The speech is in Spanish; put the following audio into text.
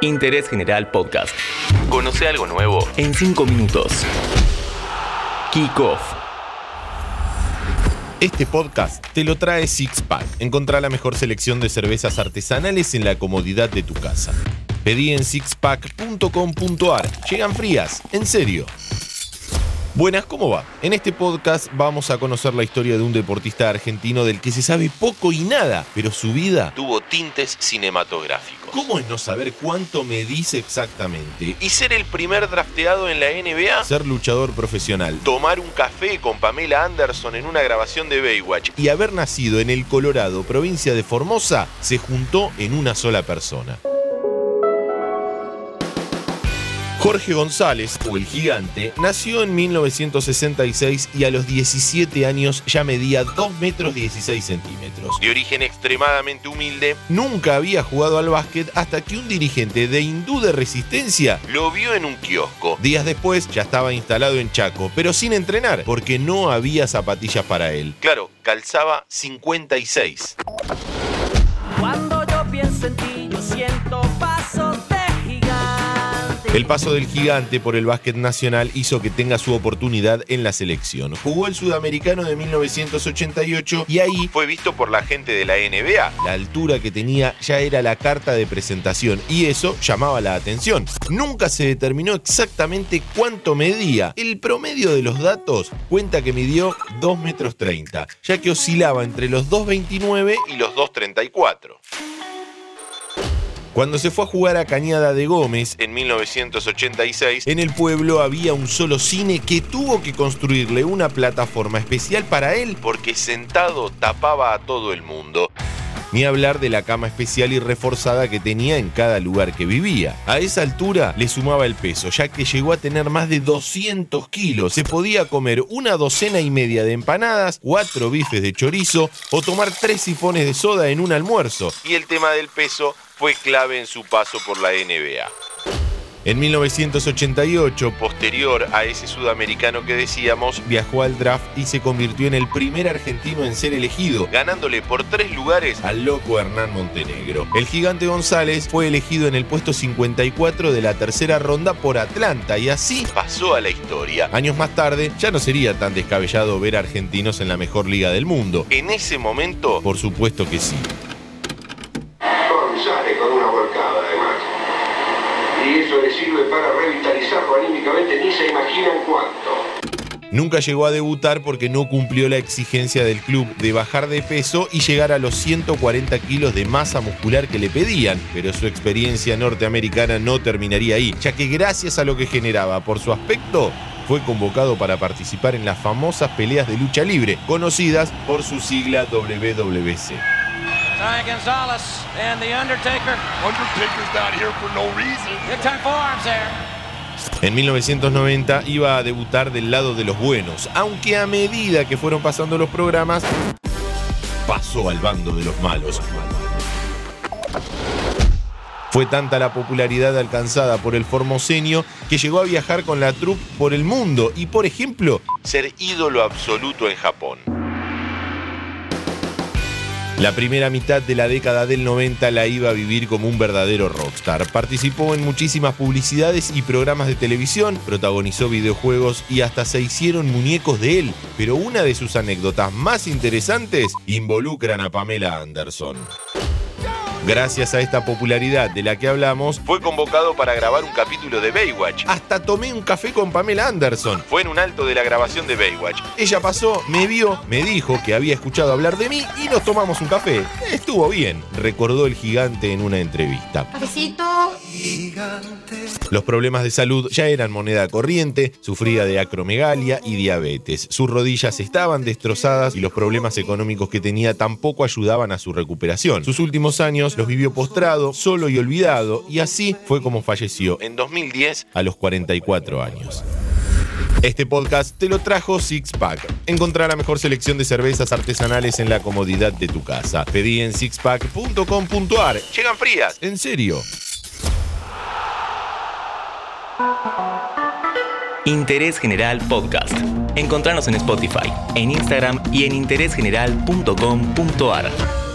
Interés General Podcast. Conoce algo nuevo en 5 minutos. Kick Off. Este podcast te lo trae Sixpack. Encontrá la mejor selección de cervezas artesanales en la comodidad de tu casa. Pedí en sixpack.com.ar. Llegan frías, en serio. Buenas, ¿cómo va? En este podcast vamos a conocer la historia de un deportista argentino del que se sabe poco y nada, pero su vida tuvo tintes cinematográficos. ¿Cómo es no saber cuánto me dice exactamente? ¿Y ser el primer drafteado en la NBA? Ser luchador profesional, tomar un café con Pamela Anderson en una grabación de Baywatch y haber nacido en el Colorado, provincia de Formosa, se juntó en una sola persona. Jorge González, o el gigante, nació en 1966 y a los 17 años ya medía 2 metros 16 centímetros. De origen extremadamente humilde, nunca había jugado al básquet hasta que un dirigente de hindú de resistencia lo vio en un kiosco. Días después ya estaba instalado en Chaco, pero sin entrenar, porque no había zapatillas para él. Claro, calzaba 56. Cuando yo pienso en ti, yo siento. El paso del gigante por el básquet nacional hizo que tenga su oportunidad en la selección. Jugó el sudamericano de 1988 y ahí fue visto por la gente de la NBA. La altura que tenía ya era la carta de presentación y eso llamaba la atención. Nunca se determinó exactamente cuánto medía. El promedio de los datos cuenta que midió 2 metros 30, ya que oscilaba entre los 2,29 y los 2,34. Cuando se fue a jugar a Cañada de Gómez en 1986, en el pueblo había un solo cine que tuvo que construirle una plataforma especial para él porque sentado tapaba a todo el mundo. Ni hablar de la cama especial y reforzada que tenía en cada lugar que vivía. A esa altura le sumaba el peso, ya que llegó a tener más de 200 kilos. Se podía comer una docena y media de empanadas, cuatro bifes de chorizo o tomar tres sifones de soda en un almuerzo. Y el tema del peso fue clave en su paso por la NBA. En 1988, posterior a ese sudamericano que decíamos, viajó al draft y se convirtió en el primer argentino en ser elegido, ganándole por tres lugares al loco Hernán Montenegro. El gigante González fue elegido en el puesto 54 de la tercera ronda por Atlanta y así pasó a la historia. Años más tarde, ya no sería tan descabellado ver argentinos en la mejor liga del mundo. En ese momento, por supuesto que sí. sale con una volcada además. Y eso le sirve para revitalizarlo anímicamente, ni se imaginan cuánto. Nunca llegó a debutar porque no cumplió la exigencia del club de bajar de peso y llegar a los 140 kilos de masa muscular que le pedían, pero su experiencia norteamericana no terminaría ahí, ya que gracias a lo que generaba por su aspecto, fue convocado para participar en las famosas peleas de lucha libre, conocidas por su sigla WWC. Ty Gonzalez and The Undertaker. Undertaker's not here for no reason. Good time forearms there. En 1990 iba a debutar del lado de los buenos, aunque a medida que fueron pasando los programas, pasó al bando de los malos. Fue tanta la popularidad alcanzada por el formoseño que llegó a viajar con la troupe por el mundo y, por ejemplo, ser ídolo absoluto en Japón. La primera mitad de la década del 90 la iba a vivir como un verdadero rockstar. Participó en muchísimas publicidades y programas de televisión, protagonizó videojuegos y hasta se hicieron muñecos de él. Pero una de sus anécdotas más interesantes involucran a Pamela Anderson. Gracias a esta popularidad de la que hablamos, fue convocado para grabar un capítulo de Baywatch. Hasta tomé un café con Pamela Anderson. Fue en un alto de la grabación de Baywatch. Ella pasó, me vio, me dijo que había escuchado hablar de mí y nos tomamos un café. Estuvo bien, recordó el gigante en una entrevista. Cafecito. Los problemas de salud ya eran moneda corriente, sufría de acromegalia y diabetes. Sus rodillas estaban destrozadas y los problemas económicos que tenía tampoco ayudaban a su recuperación. Sus últimos años los vivió postrado, solo y olvidado, y así fue como falleció en 2010 a los 44 años. Este podcast te lo trajo Sixpack. Encontrá la mejor selección de cervezas artesanales en la comodidad de tu casa. Pedí en sixpack.com.ar. Llegan frías, en serio. Interés General Podcast. Encontranos en Spotify, en Instagram y en interésgeneral.com.ar.